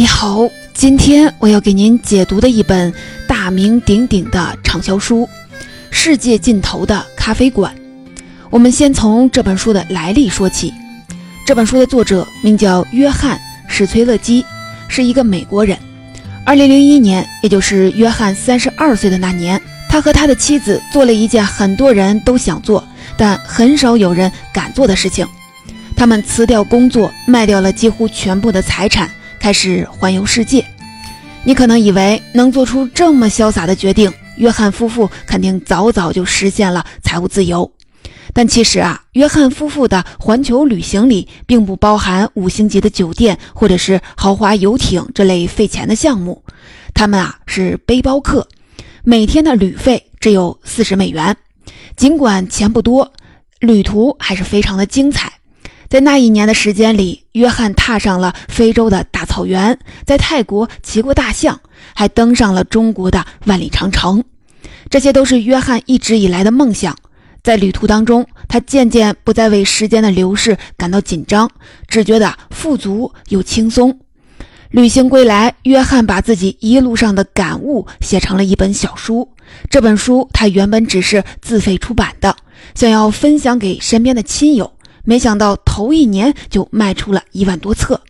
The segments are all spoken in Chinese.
你好，今天我要给您解读的一本大名鼎鼎的畅销书《世界尽头的咖啡馆》。我们先从这本书的来历说起。这本书的作者名叫约翰·史崔勒基，是一个美国人。二零零一年，也就是约翰三十二岁的那年，他和他的妻子做了一件很多人都想做，但很少有人敢做的事情。他们辞掉工作，卖掉了几乎全部的财产。开始环游世界，你可能以为能做出这么潇洒的决定，约翰夫妇肯定早早就实现了财务自由。但其实啊，约翰夫妇的环球旅行里并不包含五星级的酒店或者是豪华游艇这类费钱的项目，他们啊是背包客，每天的旅费只有四十美元。尽管钱不多，旅途还是非常的精彩。在那一年的时间里，约翰踏上了非洲的大草原，在泰国骑过大象，还登上了中国的万里长城。这些都是约翰一直以来的梦想。在旅途当中，他渐渐不再为时间的流逝感到紧张，只觉得富足又轻松。旅行归来，约翰把自己一路上的感悟写成了一本小书。这本书他原本只是自费出版的，想要分享给身边的亲友。没想到头一年就卖出了一万多册，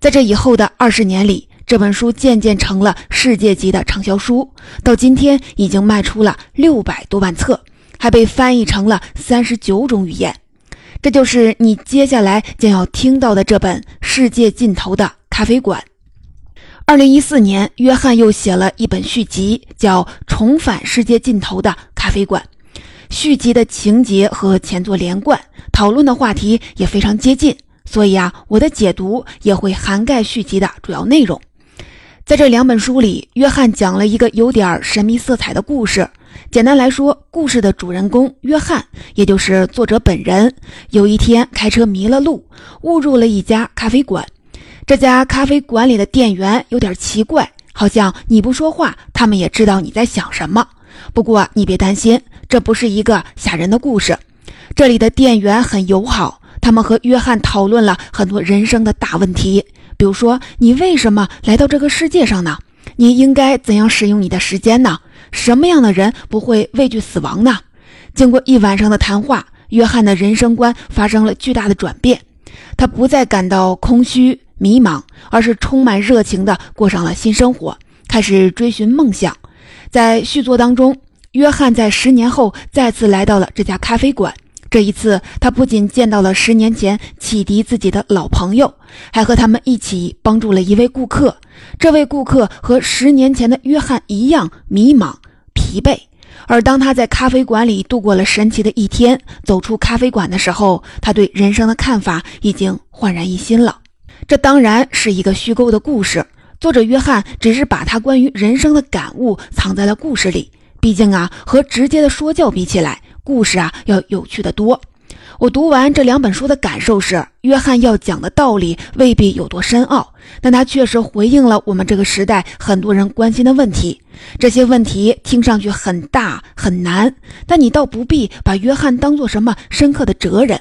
在这以后的二十年里，这本书渐渐成了世界级的畅销书，到今天已经卖出了六百多万册，还被翻译成了三十九种语言。这就是你接下来将要听到的这本《世界尽头的咖啡馆》。二零一四年，约翰又写了一本续集，叫《重返世界尽头的咖啡馆》。续集的情节和前作连贯，讨论的话题也非常接近，所以啊，我的解读也会涵盖续集的主要内容。在这两本书里，约翰讲了一个有点神秘色彩的故事。简单来说，故事的主人公约翰，也就是作者本人，有一天开车迷了路，误入了一家咖啡馆。这家咖啡馆里的店员有点奇怪，好像你不说话，他们也知道你在想什么。不过你别担心。这不是一个吓人的故事，这里的店员很友好，他们和约翰讨论了很多人生的大问题，比如说你为什么来到这个世界上呢？你应该怎样使用你的时间呢？什么样的人不会畏惧死亡呢？经过一晚上的谈话，约翰的人生观发生了巨大的转变，他不再感到空虚迷茫，而是充满热情地过上了新生活，开始追寻梦想。在续作当中。约翰在十年后再次来到了这家咖啡馆。这一次，他不仅见到了十年前启迪自己的老朋友，还和他们一起帮助了一位顾客。这位顾客和十年前的约翰一样迷茫、疲惫。而当他在咖啡馆里度过了神奇的一天，走出咖啡馆的时候，他对人生的看法已经焕然一新了。这当然是一个虚构的故事，作者约翰只是把他关于人生的感悟藏在了故事里。毕竟啊，和直接的说教比起来，故事啊要有趣的多。我读完这两本书的感受是，约翰要讲的道理未必有多深奥，但他确实回应了我们这个时代很多人关心的问题。这些问题听上去很大很难，但你倒不必把约翰当做什么深刻的哲人，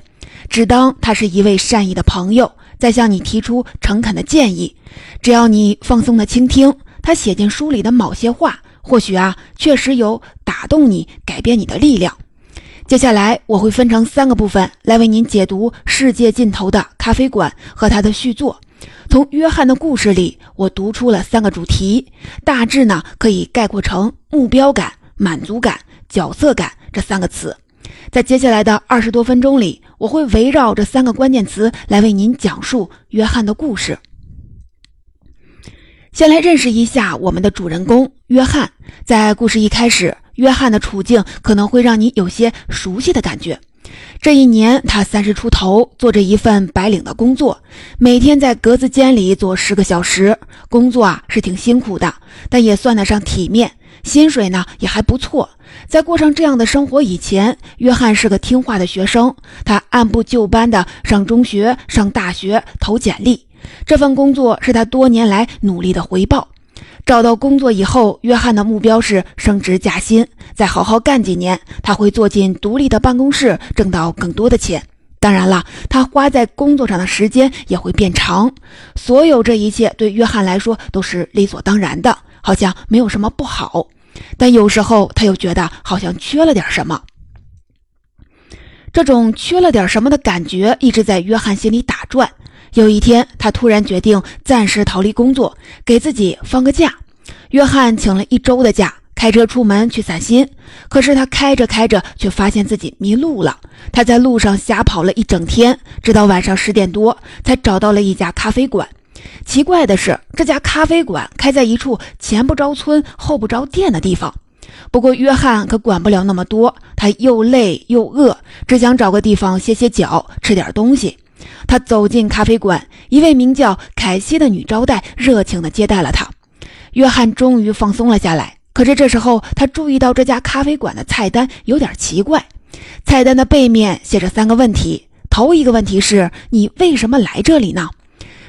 只当他是一位善意的朋友，在向你提出诚恳的建议。只要你放松的倾听他写进书里的某些话。或许啊，确实有打动你、改变你的力量。接下来我会分成三个部分来为您解读《世界尽头的咖啡馆》和他的续作。从约翰的故事里，我读出了三个主题，大致呢可以概括成目标感、满足感、角色感这三个词。在接下来的二十多分钟里，我会围绕这三个关键词来为您讲述约翰的故事。先来认识一下我们的主人公约翰。在故事一开始，约翰的处境可能会让你有些熟悉的感觉。这一年，他三十出头，做着一份白领的工作，每天在格子间里做十个小时。工作啊是挺辛苦的，但也算得上体面，薪水呢也还不错。在过上这样的生活以前，约翰是个听话的学生，他按部就班的上中学、上大学，投简历。这份工作是他多年来努力的回报。找到工作以后，约翰的目标是升职加薪，再好好干几年，他会坐进独立的办公室，挣到更多的钱。当然了，他花在工作上的时间也会变长。所有这一切对约翰来说都是理所当然的，好像没有什么不好。但有时候他又觉得好像缺了点什么。这种缺了点什么的感觉一直在约翰心里打转。有一天，他突然决定暂时逃离工作，给自己放个假。约翰请了一周的假，开车出门去散心。可是他开着开着，却发现自己迷路了。他在路上瞎跑了一整天，直到晚上十点多才找到了一家咖啡馆。奇怪的是，这家咖啡馆开在一处前不着村后不着店的地方。不过，约翰可管不了那么多，他又累又饿，只想找个地方歇歇脚，吃点东西。他走进咖啡馆，一位名叫凯西的女招待热情地接待了他。约翰终于放松了下来。可是这时候，他注意到这家咖啡馆的菜单有点奇怪。菜单的背面写着三个问题。头一个问题是：你为什么来这里呢？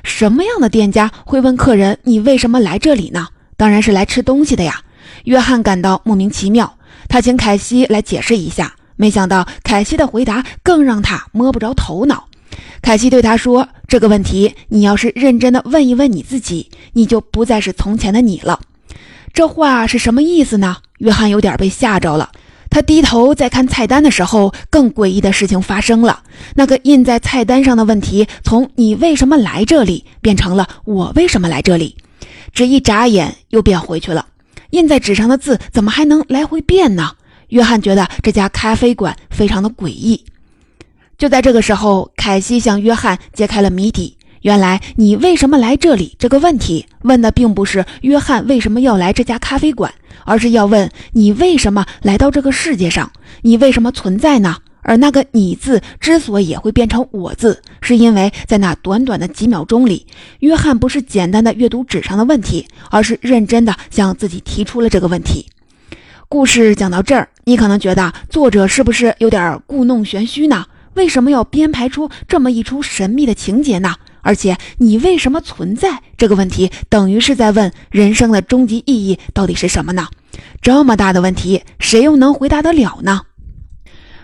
什么样的店家会问客人你为什么来这里呢？当然是来吃东西的呀。约翰感到莫名其妙，他请凯西来解释一下。没想到凯西的回答更让他摸不着头脑。凯西对他说：“这个问题，你要是认真的问一问你自己，你就不再是从前的你了。”这话是什么意思呢？约翰有点被吓着了。他低头在看菜单的时候，更诡异的事情发生了。那个印在菜单上的问题，从“你为什么来这里”变成了“我为什么来这里”，只一眨眼又变回去了。印在纸上的字怎么还能来回变呢？约翰觉得这家咖啡馆非常的诡异。就在这个时候，凯西向约翰揭开了谜底。原来，你为什么来这里这个问题，问的并不是约翰为什么要来这家咖啡馆，而是要问你为什么来到这个世界上，你为什么存在呢？而那个“你”字之所以会变成“我”字，是因为在那短短的几秒钟里，约翰不是简单的阅读纸上的问题，而是认真的向自己提出了这个问题。故事讲到这儿，你可能觉得作者是不是有点故弄玄虚呢？为什么要编排出这么一出神秘的情节呢？而且，你为什么存在这个问题，等于是在问人生的终极意义到底是什么呢？这么大的问题，谁又能回答得了呢？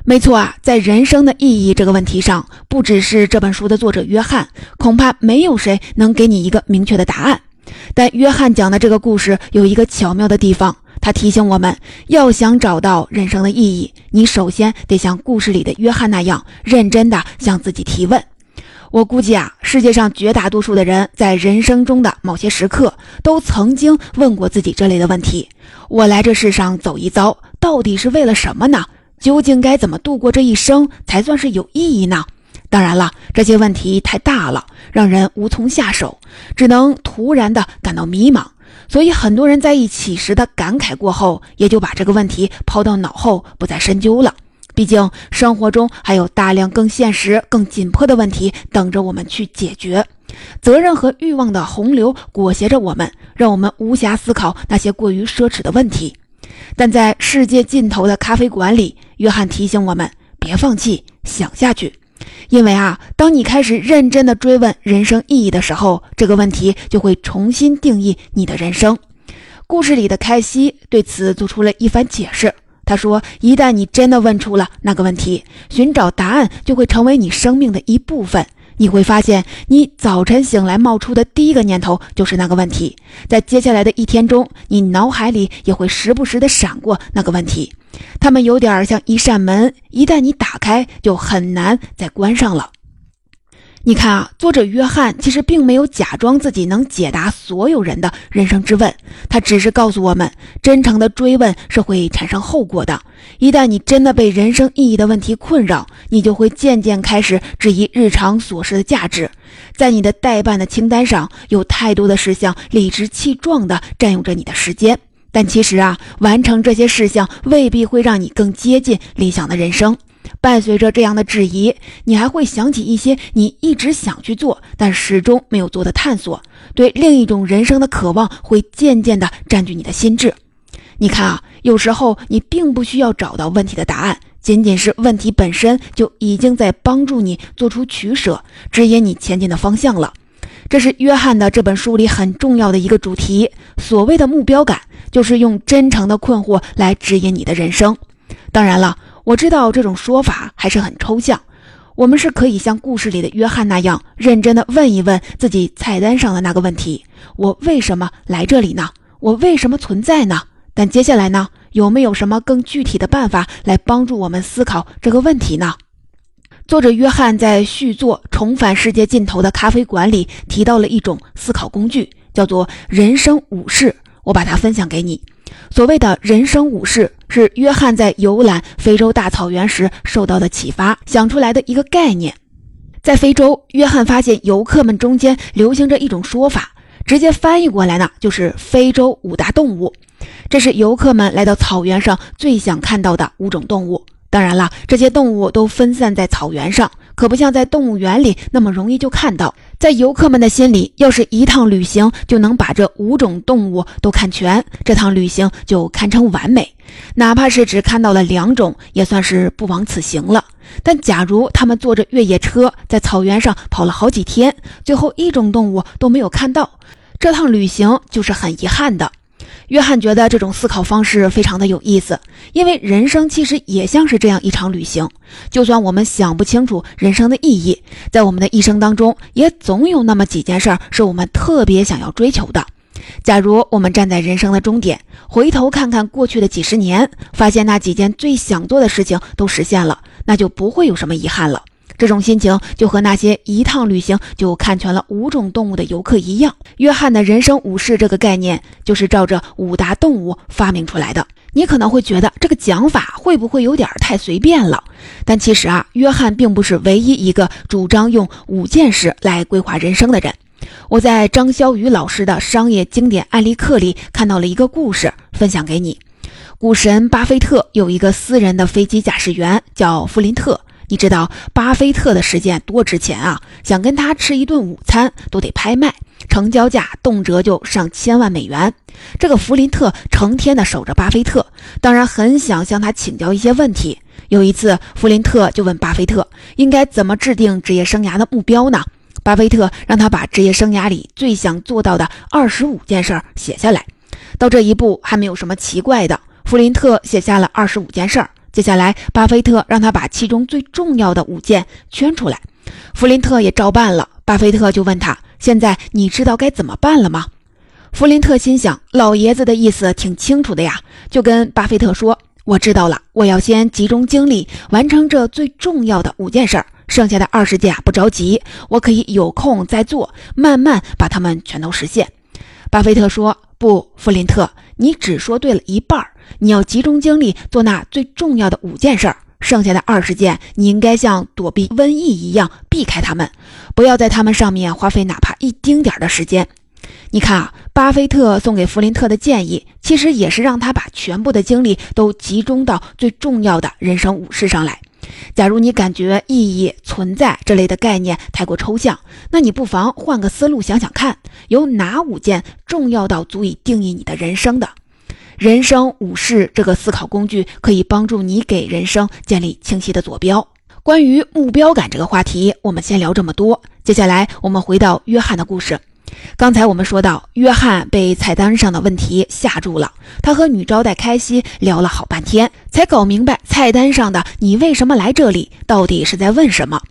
没错啊，在人生的意义这个问题上，不只是这本书的作者约翰，恐怕没有谁能给你一个明确的答案。但约翰讲的这个故事有一个巧妙的地方。他提醒我们，要想找到人生的意义，你首先得像故事里的约翰那样，认真的向自己提问。我估计啊，世界上绝大多数的人在人生中的某些时刻，都曾经问过自己这类的问题：我来这世上走一遭，到底是为了什么呢？究竟该怎么度过这一生才算是有意义呢？当然了，这些问题太大了，让人无从下手，只能突然的感到迷茫。所以，很多人在一起时的感慨过后，也就把这个问题抛到脑后，不再深究了。毕竟，生活中还有大量更现实、更紧迫的问题等着我们去解决。责任和欲望的洪流裹挟着我们，让我们无暇思考那些过于奢侈的问题。但在世界尽头的咖啡馆里，约翰提醒我们：别放弃，想下去。因为啊，当你开始认真的追问人生意义的时候，这个问题就会重新定义你的人生。故事里的凯西对此做出了一番解释。他说：“一旦你真的问出了那个问题，寻找答案就会成为你生命的一部分。你会发现，你早晨醒来冒出的第一个念头就是那个问题。在接下来的一天中，你脑海里也会时不时的闪过那个问题。”它们有点像一扇门，一旦你打开，就很难再关上了。你看啊，作者约翰其实并没有假装自己能解答所有人的人生之问，他只是告诉我们，真诚的追问是会产生后果的。一旦你真的被人生意义的问题困扰，你就会渐渐开始质疑日常琐事的价值。在你的待办的清单上，有太多的事项理直气壮地占用着你的时间。但其实啊，完成这些事项未必会让你更接近理想的人生。伴随着这样的质疑，你还会想起一些你一直想去做但始终没有做的探索。对另一种人生的渴望会渐渐地占据你的心智。你看啊，有时候你并不需要找到问题的答案，仅仅是问题本身就已经在帮助你做出取舍，指引你前进的方向了。这是约翰的这本书里很重要的一个主题。所谓的目标感，就是用真诚的困惑来指引你的人生。当然了，我知道这种说法还是很抽象。我们是可以像故事里的约翰那样，认真的问一问自己菜单上的那个问题：我为什么来这里呢？我为什么存在呢？但接下来呢？有没有什么更具体的办法来帮助我们思考这个问题呢？作者约翰在续作《重返世界尽头的咖啡馆》里提到了一种思考工具，叫做人生武士。我把它分享给你。所谓的人生武士，是约翰在游览非洲大草原时受到的启发想出来的一个概念。在非洲，约翰发现游客们中间流行着一种说法，直接翻译过来呢，就是非洲五大动物。这是游客们来到草原上最想看到的五种动物。当然了，这些动物都分散在草原上，可不像在动物园里那么容易就看到。在游客们的心里，要是一趟旅行就能把这五种动物都看全，这趟旅行就堪称完美。哪怕是只看到了两种，也算是不枉此行了。但假如他们坐着越野车在草原上跑了好几天，最后一种动物都没有看到，这趟旅行就是很遗憾的。约翰觉得这种思考方式非常的有意思，因为人生其实也像是这样一场旅行。就算我们想不清楚人生的意义，在我们的一生当中，也总有那么几件事儿是我们特别想要追求的。假如我们站在人生的终点，回头看看过去的几十年，发现那几件最想做的事情都实现了，那就不会有什么遗憾了。这种心情就和那些一趟旅行就看全了五种动物的游客一样。约翰的人生武士这个概念就是照着五大动物发明出来的。你可能会觉得这个讲法会不会有点太随便了？但其实啊，约翰并不是唯一一个主张用五件事来规划人生的人。我在张潇雨老师的商业经典案例课里看到了一个故事，分享给你。股神巴菲特有一个私人的飞机驾驶员，叫弗林特。你知道巴菲特的时间多值钱啊？想跟他吃一顿午餐都得拍卖，成交价动辄就上千万美元。这个弗林特成天的守着巴菲特，当然很想向他请教一些问题。有一次，弗林特就问巴菲特应该怎么制定职业生涯的目标呢？巴菲特让他把职业生涯里最想做到的二十五件事写下来。到这一步还没有什么奇怪的，弗林特写下了二十五件事儿。接下来，巴菲特让他把其中最重要的五件圈出来，弗林特也照办了。巴菲特就问他：“现在你知道该怎么办了吗？”弗林特心想：“老爷子的意思挺清楚的呀。”就跟巴菲特说：“我知道了，我要先集中精力完成这最重要的五件事儿，剩下的二十件不着急，我可以有空再做，慢慢把它们全都实现。”巴菲特说：“不，弗林特，你只说对了一半儿。”你要集中精力做那最重要的五件事儿，剩下的二十件，你应该像躲避瘟疫一样避开他们，不要在他们上面花费哪怕一丁点儿的时间。你看啊，巴菲特送给弗林特的建议，其实也是让他把全部的精力都集中到最重要的人生五事上来。假如你感觉意义、存在这类的概念太过抽象，那你不妨换个思路想想看，有哪五件重要到足以定义你的人生的？人生武士这个思考工具可以帮助你给人生建立清晰的坐标。关于目标感这个话题，我们先聊这么多。接下来我们回到约翰的故事。刚才我们说到，约翰被菜单上的问题吓住了，他和女招待凯西聊了好半天，才搞明白菜单上的“你为什么来这里”到底是在问什么。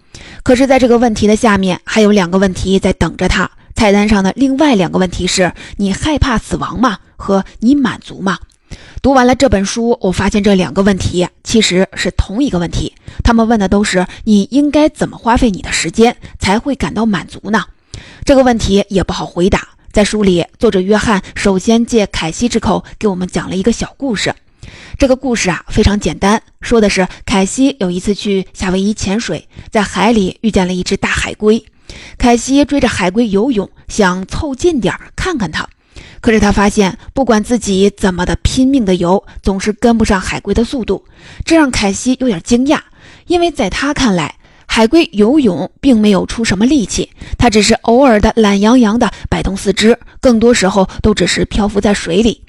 可是，在这个问题的下面还有两个问题在等着他。菜单上的另外两个问题是：你害怕死亡吗？和你满足吗？读完了这本书，我发现这两个问题其实是同一个问题。他们问的都是你应该怎么花费你的时间才会感到满足呢？这个问题也不好回答。在书里，作者约翰首先借凯西之口给我们讲了一个小故事。这个故事啊非常简单，说的是凯西有一次去夏威夷潜水，在海里遇见了一只大海龟。凯西追着海龟游泳，想凑近点看看它。可是他发现，不管自己怎么的拼命的游，总是跟不上海龟的速度。这让凯西有点惊讶，因为在他看来，海龟游泳并没有出什么力气，它只是偶尔的懒洋洋的摆动四肢，更多时候都只是漂浮在水里。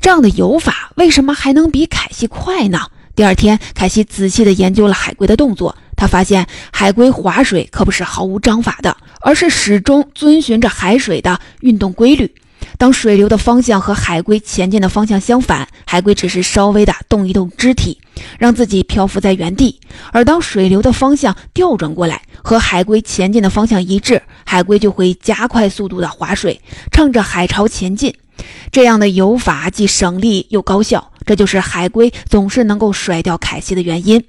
这样的游法为什么还能比凯西快呢？第二天，凯西仔细地研究了海龟的动作。他发现海龟划水可不是毫无章法的，而是始终遵循着海水的运动规律。当水流的方向和海龟前进的方向相反，海龟只是稍微的动一动肢体，让自己漂浮在原地；而当水流的方向调转过来，和海龟前进的方向一致，海龟就会加快速度的划水，乘着海潮前进。这样的游法既省力又高效，这就是海龟总是能够甩掉凯西的原因。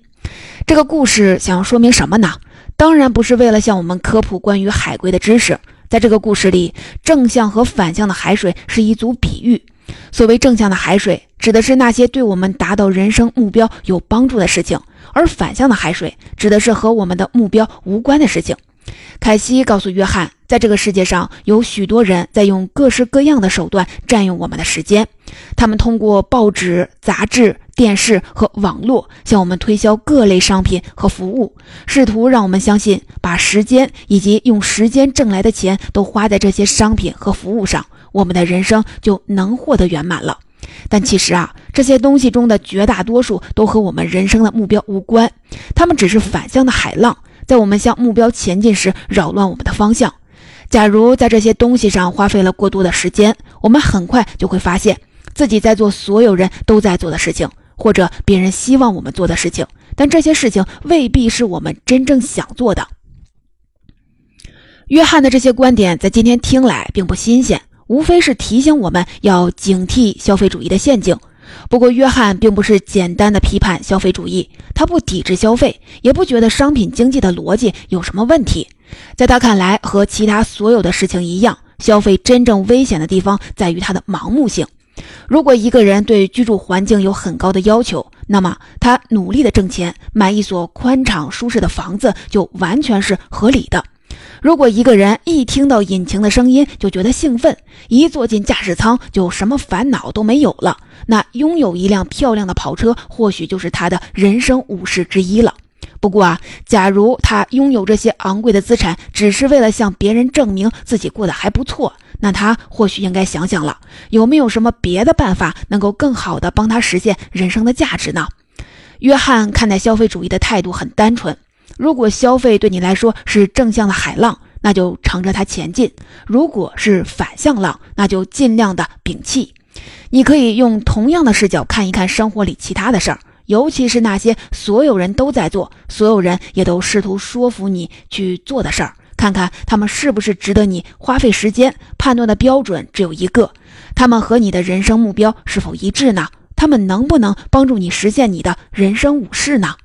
这个故事想要说明什么呢？当然不是为了向我们科普关于海龟的知识。在这个故事里，正向和反向的海水是一组比喻。所谓正向的海水，指的是那些对我们达到人生目标有帮助的事情；而反向的海水，指的是和我们的目标无关的事情。凯西告诉约翰，在这个世界上有许多人在用各式各样的手段占用我们的时间。他们通过报纸、杂志、电视和网络向我们推销各类商品和服务，试图让我们相信，把时间以及用时间挣来的钱都花在这些商品和服务上，我们的人生就能获得圆满了。但其实啊，这些东西中的绝大多数都和我们人生的目标无关，它们只是反向的海浪。在我们向目标前进时，扰乱我们的方向。假如在这些东西上花费了过多的时间，我们很快就会发现自己在做所有人都在做的事情，或者别人希望我们做的事情。但这些事情未必是我们真正想做的。约翰的这些观点在今天听来并不新鲜，无非是提醒我们要警惕消费主义的陷阱。不过，约翰并不是简单的批判消费主义，他不抵制消费，也不觉得商品经济的逻辑有什么问题。在他看来，和其他所有的事情一样，消费真正危险的地方在于它的盲目性。如果一个人对居住环境有很高的要求，那么他努力的挣钱，买一所宽敞舒适的房子就完全是合理的。如果一个人一听到引擎的声音就觉得兴奋，一坐进驾驶舱就什么烦恼都没有了，那拥有一辆漂亮的跑车或许就是他的人生武事之一了。不过啊，假如他拥有这些昂贵的资产只是为了向别人证明自己过得还不错，那他或许应该想想了，有没有什么别的办法能够更好的帮他实现人生的价值呢？约翰看待消费主义的态度很单纯。如果消费对你来说是正向的海浪，那就乘着它前进；如果是反向浪，那就尽量的摒弃。你可以用同样的视角看一看生活里其他的事儿，尤其是那些所有人都在做、所有人也都试图说服你去做的事儿，看看他们是不是值得你花费时间。判断的标准只有一个：他们和你的人生目标是否一致呢？他们能不能帮助你实现你的人生武事呢？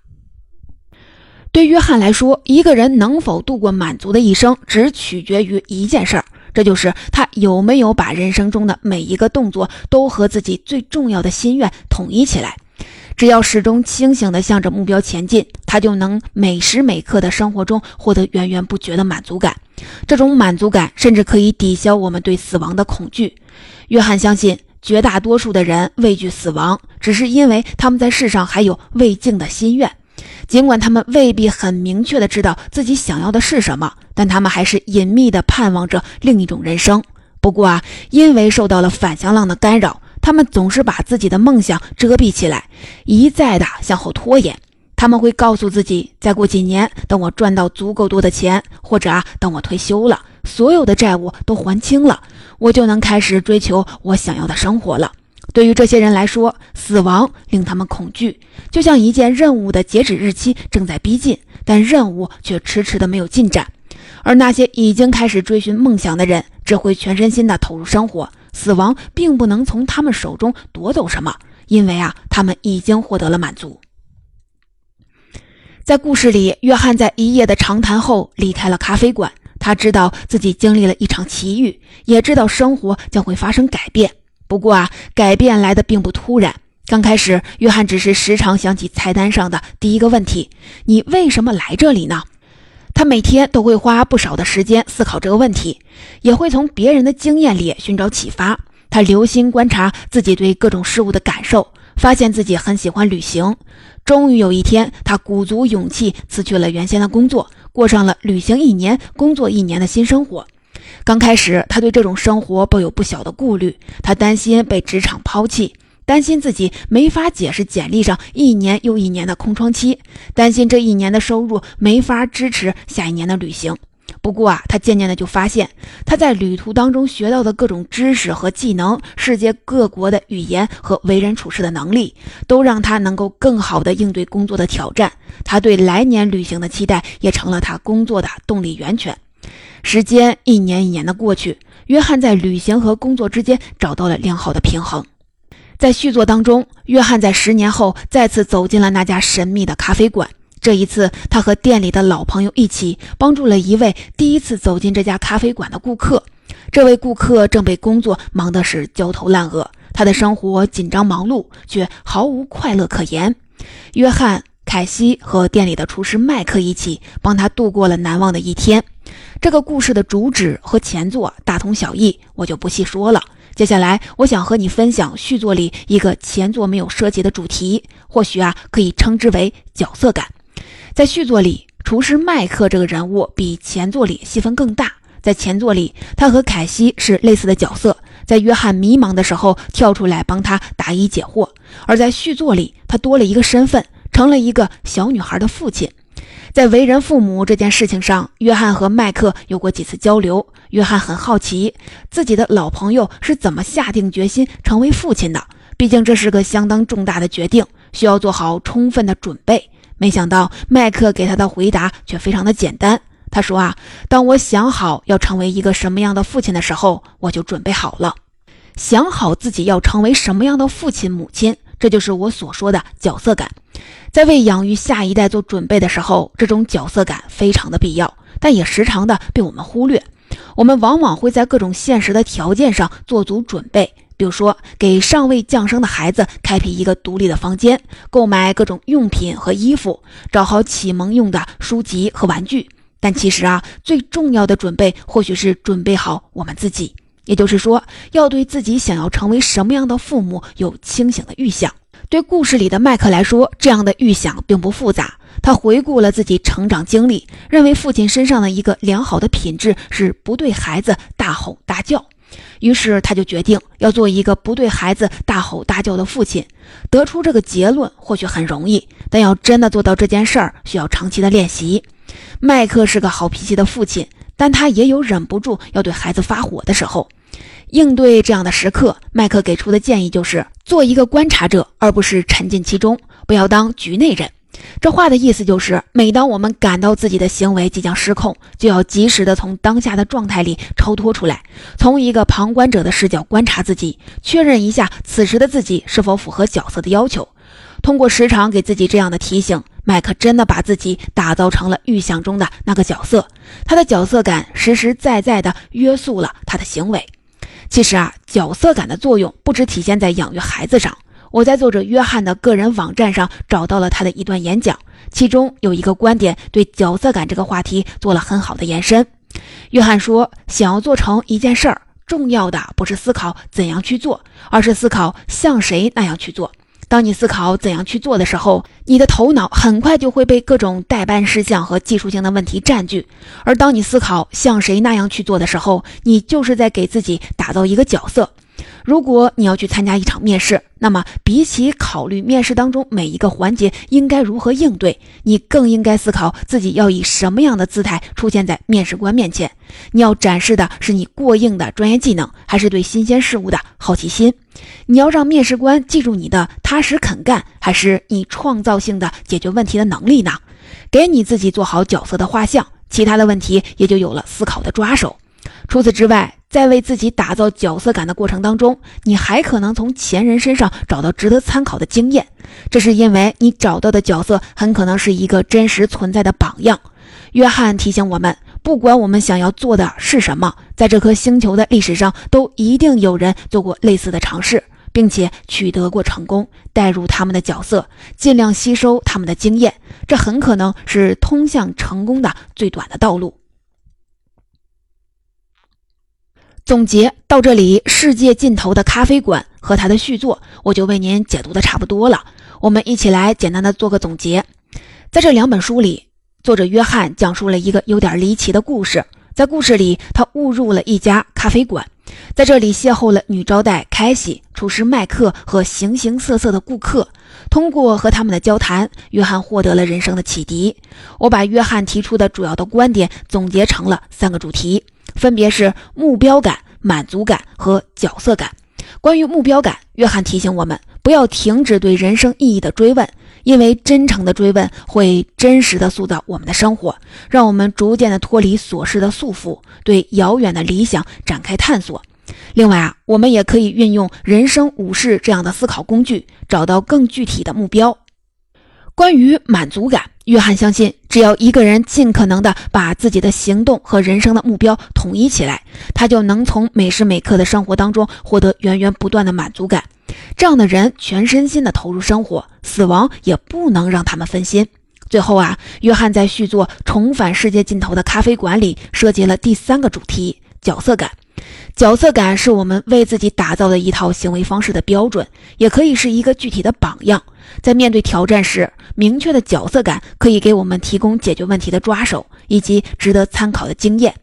对约翰来说，一个人能否度过满足的一生，只取决于一件事儿，这就是他有没有把人生中的每一个动作都和自己最重要的心愿统一起来。只要始终清醒地向着目标前进，他就能每时每刻的生活中获得源源不绝的满足感。这种满足感甚至可以抵消我们对死亡的恐惧。约翰相信，绝大多数的人畏惧死亡，只是因为他们在世上还有未尽的心愿。尽管他们未必很明确的知道自己想要的是什么，但他们还是隐秘的盼望着另一种人生。不过啊，因为受到了反向浪的干扰，他们总是把自己的梦想遮蔽起来，一再的向后拖延。他们会告诉自己，再过几年，等我赚到足够多的钱，或者啊，等我退休了，所有的债务都还清了，我就能开始追求我想要的生活了。对于这些人来说，死亡令他们恐惧，就像一件任务的截止日期正在逼近，但任务却迟迟的没有进展。而那些已经开始追寻梦想的人，只会全身心的投入生活，死亡并不能从他们手中夺走什么，因为啊，他们已经获得了满足。在故事里，约翰在一夜的长谈后离开了咖啡馆，他知道自己经历了一场奇遇，也知道生活将会发生改变。不过啊，改变来的并不突然。刚开始，约翰只是时常想起菜单上的第一个问题：“你为什么来这里呢？”他每天都会花不少的时间思考这个问题，也会从别人的经验里寻找启发。他留心观察自己对各种事物的感受，发现自己很喜欢旅行。终于有一天，他鼓足勇气辞去了原先的工作，过上了旅行一年、工作一年的新生活。刚开始，他对这种生活抱有不小的顾虑，他担心被职场抛弃，担心自己没法解释简历上一年又一年的空窗期，担心这一年的收入没法支持下一年的旅行。不过啊，他渐渐的就发现，他在旅途当中学到的各种知识和技能，世界各国的语言和为人处事的能力，都让他能够更好的应对工作的挑战。他对来年旅行的期待，也成了他工作的动力源泉。时间一年一年的过去，约翰在旅行和工作之间找到了良好的平衡。在续作当中，约翰在十年后再次走进了那家神秘的咖啡馆。这一次，他和店里的老朋友一起帮助了一位第一次走进这家咖啡馆的顾客。这位顾客正被工作忙得是焦头烂额，他的生活紧张忙碌，却毫无快乐可言。约翰、凯西和店里的厨师麦克一起帮他度过了难忘的一天。这个故事的主旨和前作大同小异，我就不细说了。接下来，我想和你分享续作里一个前作没有涉及的主题，或许啊，可以称之为角色感。在续作里，厨师麦克这个人物比前作里戏份更大。在前作里，他和凯西是类似的角色，在约翰迷茫的时候跳出来帮他答疑解惑；而在续作里，他多了一个身份，成了一个小女孩的父亲。在为人父母这件事情上，约翰和麦克有过几次交流。约翰很好奇自己的老朋友是怎么下定决心成为父亲的，毕竟这是个相当重大的决定，需要做好充分的准备。没想到麦克给他的回答却非常的简单。他说：“啊，当我想好要成为一个什么样的父亲的时候，我就准备好了。想好自己要成为什么样的父亲、母亲，这就是我所说的角色感。在为养育下一代做准备的时候，这种角色感非常的必要，但也时常的被我们忽略。我们往往会在各种现实的条件上做足准备。”比如说，给尚未降生的孩子开辟一个独立的房间，购买各种用品和衣服，找好启蒙用的书籍和玩具。但其实啊，最重要的准备或许是准备好我们自己，也就是说，要对自己想要成为什么样的父母有清醒的预想。对故事里的麦克来说，这样的预想并不复杂。他回顾了自己成长经历，认为父亲身上的一个良好的品质是不对孩子大吼大叫。于是他就决定要做一个不对孩子大吼大叫的父亲。得出这个结论或许很容易，但要真的做到这件事儿，需要长期的练习。麦克是个好脾气的父亲，但他也有忍不住要对孩子发火的时候。应对这样的时刻，麦克给出的建议就是做一个观察者，而不是沉浸其中，不要当局内人。这话的意思就是，每当我们感到自己的行为即将失控，就要及时的从当下的状态里超脱出来，从一个旁观者的视角观察自己，确认一下此时的自己是否符合角色的要求。通过时常给自己这样的提醒，麦克真的把自己打造成了预想中的那个角色，他的角色感实实在在的约束了他的行为。其实啊，角色感的作用不只体现在养育孩子上。我在作者约翰的个人网站上找到了他的一段演讲，其中有一个观点对角色感这个话题做了很好的延伸。约翰说：“想要做成一件事儿，重要的不是思考怎样去做，而是思考像谁那样去做。当你思考怎样去做的时候，你的头脑很快就会被各种代办事项和技术性的问题占据；而当你思考像谁那样去做的时候，你就是在给自己打造一个角色。”如果你要去参加一场面试，那么比起考虑面试当中每一个环节应该如何应对，你更应该思考自己要以什么样的姿态出现在面试官面前。你要展示的是你过硬的专业技能，还是对新鲜事物的好奇心？你要让面试官记住你的踏实肯干，还是你创造性的解决问题的能力呢？给你自己做好角色的画像，其他的问题也就有了思考的抓手。除此之外，在为自己打造角色感的过程当中，你还可能从前人身上找到值得参考的经验。这是因为你找到的角色很可能是一个真实存在的榜样。约翰提醒我们，不管我们想要做的是什么，在这颗星球的历史上，都一定有人做过类似的尝试，并且取得过成功。带入他们的角色，尽量吸收他们的经验，这很可能是通向成功的最短的道路。总结到这里，《世界尽头的咖啡馆》和它的续作，我就为您解读的差不多了。我们一起来简单的做个总结。在这两本书里，作者约翰讲述了一个有点离奇的故事。在故事里，他误入了一家咖啡馆，在这里邂逅了女招待凯西、厨师麦克和形形色色的顾客。通过和他们的交谈，约翰获得了人生的启迪。我把约翰提出的主要的观点总结成了三个主题，分别是目标感、满足感和角色感。关于目标感，约翰提醒我们不要停止对人生意义的追问，因为真诚的追问会真实的塑造我们的生活，让我们逐渐的脱离琐事的束缚，对遥远的理想展开探索。另外啊，我们也可以运用人生五式这样的思考工具，找到更具体的目标。关于满足感，约翰相信，只要一个人尽可能的把自己的行动和人生的目标统一起来，他就能从每时每刻的生活当中获得源源不断的满足感。这样的人全身心的投入生活，死亡也不能让他们分心。最后啊，约翰在续作《重返世界尽头的咖啡馆》里设计了第三个主题——角色感。角色感是我们为自己打造的一套行为方式的标准，也可以是一个具体的榜样。在面对挑战时，明确的角色感可以给我们提供解决问题的抓手以及值得参考的经验。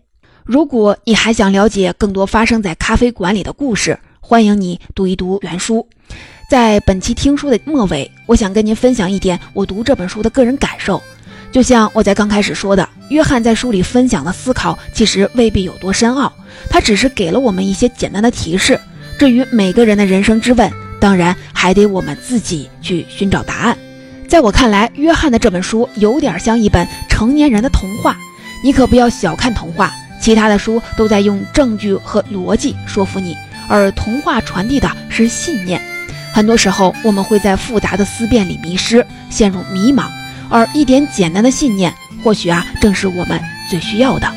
如果你还想了解更多发生在咖啡馆里的故事，欢迎你读一读原书。在本期听书的末尾，我想跟您分享一点我读这本书的个人感受。就像我在刚开始说的，约翰在书里分享的思考其实未必有多深奥，他只是给了我们一些简单的提示。至于每个人的人生之问，当然还得我们自己去寻找答案。在我看来，约翰的这本书有点像一本成年人的童话，你可不要小看童话。其他的书都在用证据和逻辑说服你，而童话传递的是信念。很多时候，我们会在复杂的思辨里迷失，陷入迷茫。而一点简单的信念，或许啊，正是我们最需要的。